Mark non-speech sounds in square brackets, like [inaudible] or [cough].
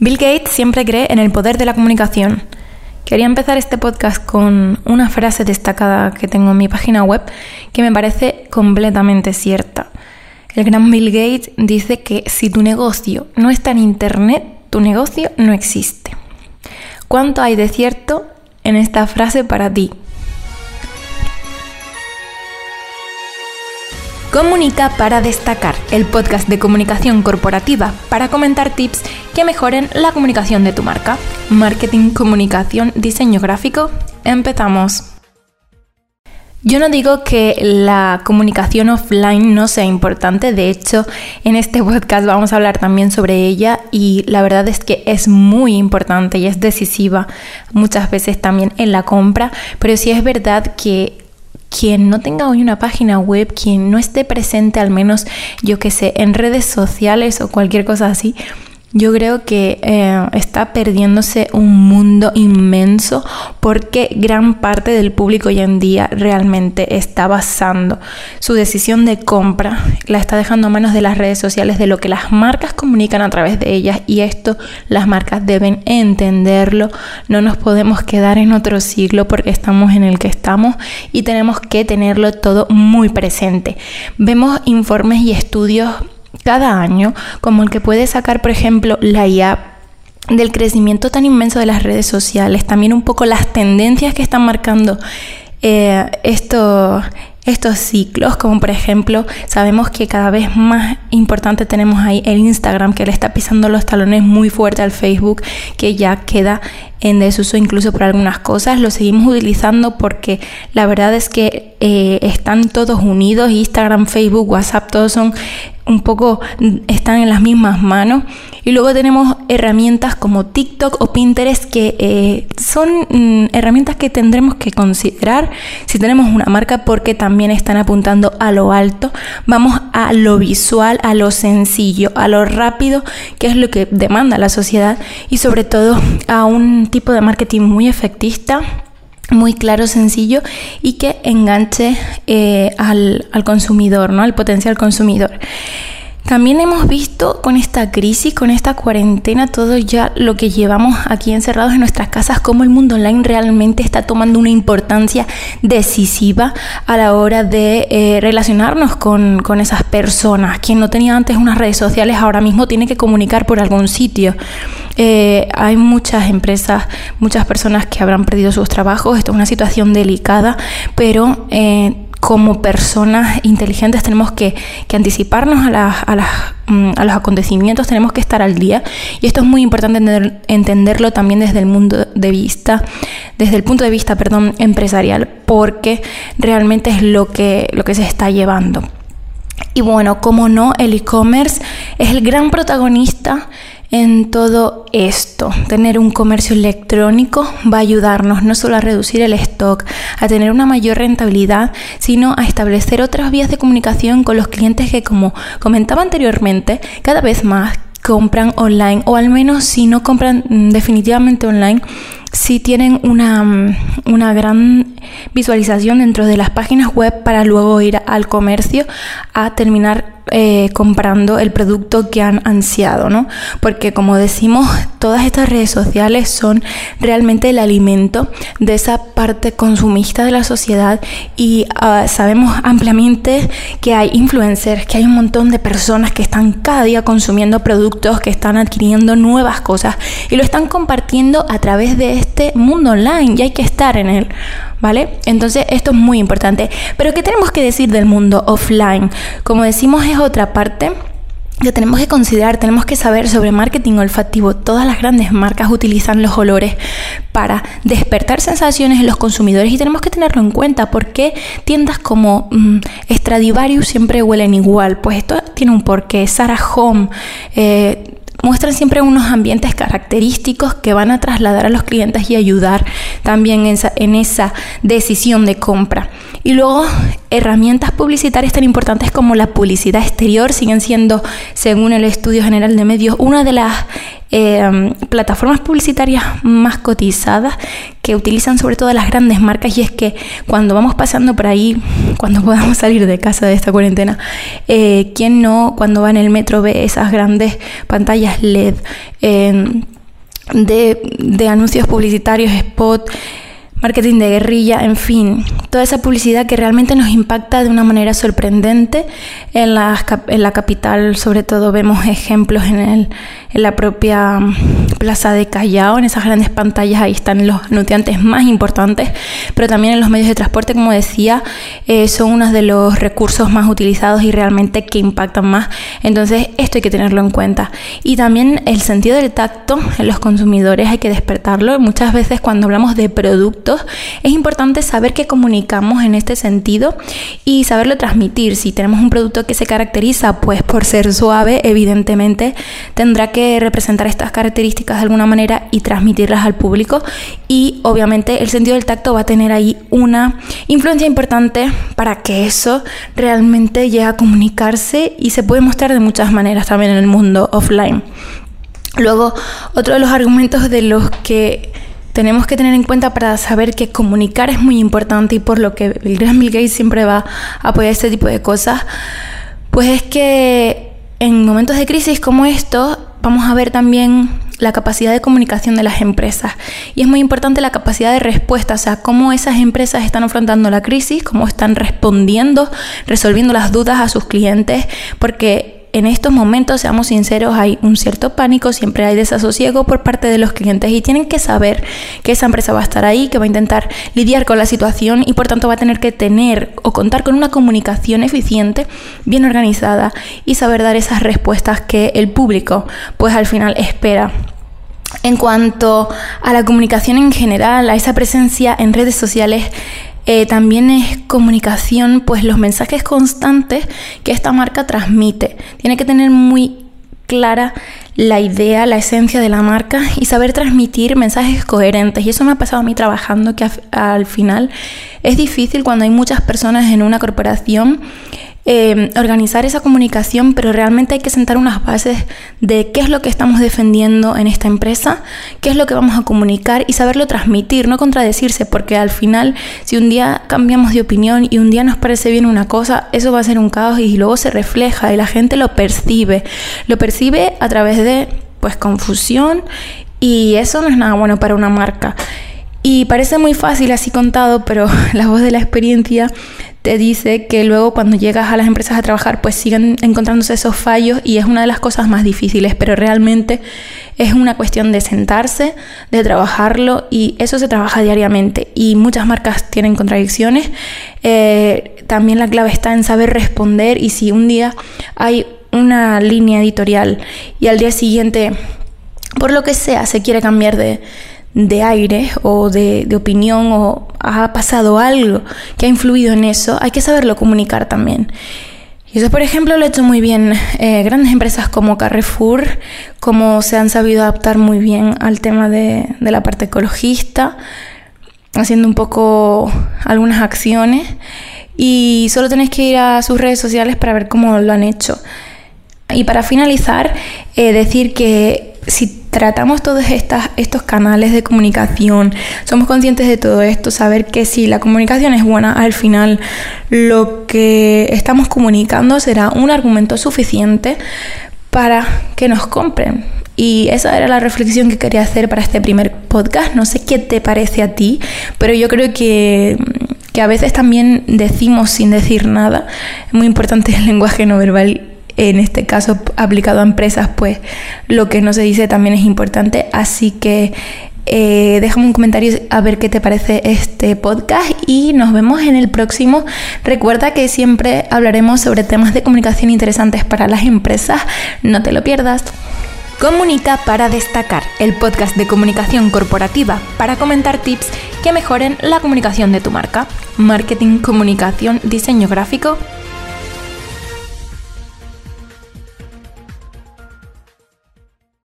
Bill Gates siempre cree en el poder de la comunicación. Quería empezar este podcast con una frase destacada que tengo en mi página web que me parece completamente cierta. El gran Bill Gates dice que si tu negocio no está en Internet, tu negocio no existe. ¿Cuánto hay de cierto en esta frase para ti? Comunica para destacar, el podcast de comunicación corporativa para comentar tips que mejoren la comunicación de tu marca. Marketing, comunicación, diseño gráfico. Empezamos. Yo no digo que la comunicación offline no sea importante, de hecho en este podcast vamos a hablar también sobre ella y la verdad es que es muy importante y es decisiva muchas veces también en la compra, pero sí es verdad que quien no tenga hoy una página web, quien no esté presente al menos, yo que sé, en redes sociales o cualquier cosa así, yo creo que eh, está perdiéndose un mundo inmenso porque gran parte del público hoy en día realmente está basando su decisión de compra, la está dejando a manos de las redes sociales, de lo que las marcas comunican a través de ellas y esto las marcas deben entenderlo. No nos podemos quedar en otro siglo porque estamos en el que estamos y tenemos que tenerlo todo muy presente. Vemos informes y estudios cada año, como el que puede sacar, por ejemplo, la IA del crecimiento tan inmenso de las redes sociales, también un poco las tendencias que están marcando eh, esto, estos ciclos, como por ejemplo, sabemos que cada vez más importante tenemos ahí el Instagram, que le está pisando los talones muy fuerte al Facebook, que ya queda en desuso incluso por algunas cosas. Lo seguimos utilizando porque la verdad es que eh, están todos unidos, Instagram, Facebook, WhatsApp, todos son un poco están en las mismas manos. Y luego tenemos herramientas como TikTok o Pinterest que eh, son mm, herramientas que tendremos que considerar si tenemos una marca porque también están apuntando a lo alto. Vamos a lo visual, a lo sencillo, a lo rápido, que es lo que demanda la sociedad y sobre todo a un tipo de marketing muy efectista muy claro, sencillo y que enganche eh, al, al, consumidor, ¿no? al potencial consumidor. También hemos visto con esta crisis, con esta cuarentena, todo ya lo que llevamos aquí encerrados en nuestras casas, cómo el mundo online realmente está tomando una importancia decisiva a la hora de eh, relacionarnos con, con esas personas. Quien no tenía antes unas redes sociales ahora mismo tiene que comunicar por algún sitio. Eh, hay muchas empresas, muchas personas que habrán perdido sus trabajos. Esto es una situación delicada, pero eh, como personas inteligentes tenemos que, anticiparnos a, mm, a, los acontecimientos, tenemos que estar al día y esto es muy importante entenderlo también desde el mundo de vista, desde el punto de vista, perdón, empresarial, porque realmente es lo que, lo que se está llevando. Y bueno, como no, el e-commerce es el gran protagonista en todo esto. Tener un comercio electrónico va a ayudarnos no solo a reducir el stock, a tener una mayor rentabilidad, sino a establecer otras vías de comunicación con los clientes que, como comentaba anteriormente, cada vez más compran online o al menos si no compran definitivamente online, si tienen una, mm, una, gran visualización dentro de las páginas web para luego ir al comercio a terminar eh, comprando el producto que han ansiado, ¿no? Porque como decimos, todas estas redes sociales son realmente el alimento de esa parte consumista de la sociedad y ah, sabemos ampliamente que hay influencers, que hay un montón de personas que están cada día consumiendo productos, que están adquiriendo nuevas cosas y lo están compartiendo a través de este mundo online y hay que estar en él. ¿vale? Entonces esto es muy importante. Pero ¿qué tenemos que decir del mundo offline? Como decimos es otra parte que tenemos que considerar, tenemos que saber sobre marketing olfativo. Todas las grandes marcas utilizan los olores para despertar sensaciones en los consumidores y tenemos que tenerlo en cuenta. porque tiendas como mm, Stradivarius siempre huelen igual? Pues esto tiene un porqué. Sarah Home, eh, muestran siempre unos ambientes característicos que van a trasladar a los clientes y ayudar también en esa, en esa, decisión de compra. Y luego herramientas publicitarias tan importantes como la publicidad exterior siguen siendo, según el Estudio General de Medios, una de las eh, plataformas publicitarias más cotizadas que utilizan sobre todo las grandes marcas y es que cuando vamos pasando por ahí, cuando [laughs] podamos salir de casa de esta cuarentena, eh, ¿quién no cuando va en el metro ve esas grandes pantallas LED de, de anuncios publicitarios, spot? Marketing de guerrilla, en fin, toda esa publicidad que realmente nos impacta de una manera sorprendente. En la, en la capital, sobre todo, vemos ejemplos en, el, la propia mm, plaza de Callao, en esas grandes pantallas, ahí están los anunciantes más importantes, pero también en los medios de transporte, como decía, eh, son uno de los recursos más utilizados y realmente que impactan más. Entonces, esto hay que tenerlo en cuenta. Y también el sentido del tacto en los consumidores hay que despertarlo. Muchas veces cuando hablamos de productos, es importante saber qué comunicamos en este sentido y saberlo transmitir. Si tenemos un producto que se caracteriza pues por ser suave, evidentemente tendrá que representar estas características de alguna manera y transmitirlas al público y obviamente el sentido del tacto va a tener ahí una influencia importante para que eso realmente llegue a comunicarse y se puede mostrar de muchas maneras también en el mundo offline. Luego, otro de los argumentos de los que tenemos que tener en cuenta para saber que comunicar es muy importante y por lo que el gran Bill Gates siempre va a apoyar este tipo de cosas, pues es que en momentos de crisis como estos vamos a ver también la capacidad de comunicación de las empresas. Y es muy importante la capacidad de respuesta, o sea, cómo esas empresas están afrontando la crisis, cómo están respondiendo, resolviendo las dudas a sus clientes, porque en estos momentos, seamos sinceros, hay un cierto pánico, siempre hay desasosiego por parte de los clientes y tienen que saber que esa empresa va a estar ahí, que va a intentar lidiar con la situación y por tanto va a tener que tener o contar con una comunicación eficiente, bien organizada y saber dar esas respuestas que el público pues al final espera. En cuanto a la comunicación en general, a esa presencia en redes sociales, eh, también es comunicación, pues los mensajes constantes que esta marca transmite. Tiene que tener muy clara la idea, la esencia de la marca y saber transmitir mensajes coherentes. Y eso me ha pasado a mí trabajando, que al final es difícil cuando hay muchas personas en una corporación Em, organizar esa comunicación, pero realmente hay que sentar unas bases de qué es lo que estamos defendiendo en esta empresa, qué es lo que vamos a comunicar y saberlo transmitir, no contradecirse, porque al final si un día cambiamos de opinión y un día nos parece bien una cosa, eso va a ser un caos y luego se refleja y la gente lo percibe, lo percibe a través de pues confusión y eso no es nada bueno para una marca. Y parece muy fácil así contado, pero [laughs] la voz de la experiencia te dice que luego cuando llegas a las empresas a trabajar pues siguen encontrándose esos fallos y es una de las cosas más difíciles, pero realmente es una cuestión de sentarse, de trabajarlo y eso se trabaja diariamente y muchas marcas tienen contradicciones. Eh, también la clave está en saber responder y si un día hay una línea editorial y al día siguiente, por lo que sea, se quiere cambiar de de aire o de, opinión o ha pasado algo que ha influido en eso, hay que saberlo comunicar también. Y eso, por ejemplo, lo ha hecho muy bien eh, grandes empresas como Carrefour, como se han sabido adaptar muy bien al tema de, de la parte ecologista, haciendo un poco algunas acciones. Y solo tenéis que ir a sus redes sociales para ver cómo lo han hecho. Y para finalizar, eh, decir que si tratamos todos estas, estos canales de comunicación, somos conscientes de todo esto, saber que si la comunicación es buena, al final lo que estamos comunicando será un argumento suficiente para que nos compren. Y esa era la reflexión que quería hacer para este primer podcast. No sé qué te parece a ti, pero yo creo que, que a veces también decimos sin decir nada. Es muy importante el lenguaje no verbal en este caso aplicado a empresas, pues lo que no se dice también es importante. Así que eh, déjame un comentario a ver qué te parece este podcast y nos vemos en el próximo. Recuerda que siempre hablaremos sobre temas de comunicación interesantes para las empresas. No te lo pierdas. Comunica para destacar, el podcast de comunicación corporativa para comentar tips que mejoren la comunicación de tu marca. Marketing, comunicación, diseño gráfico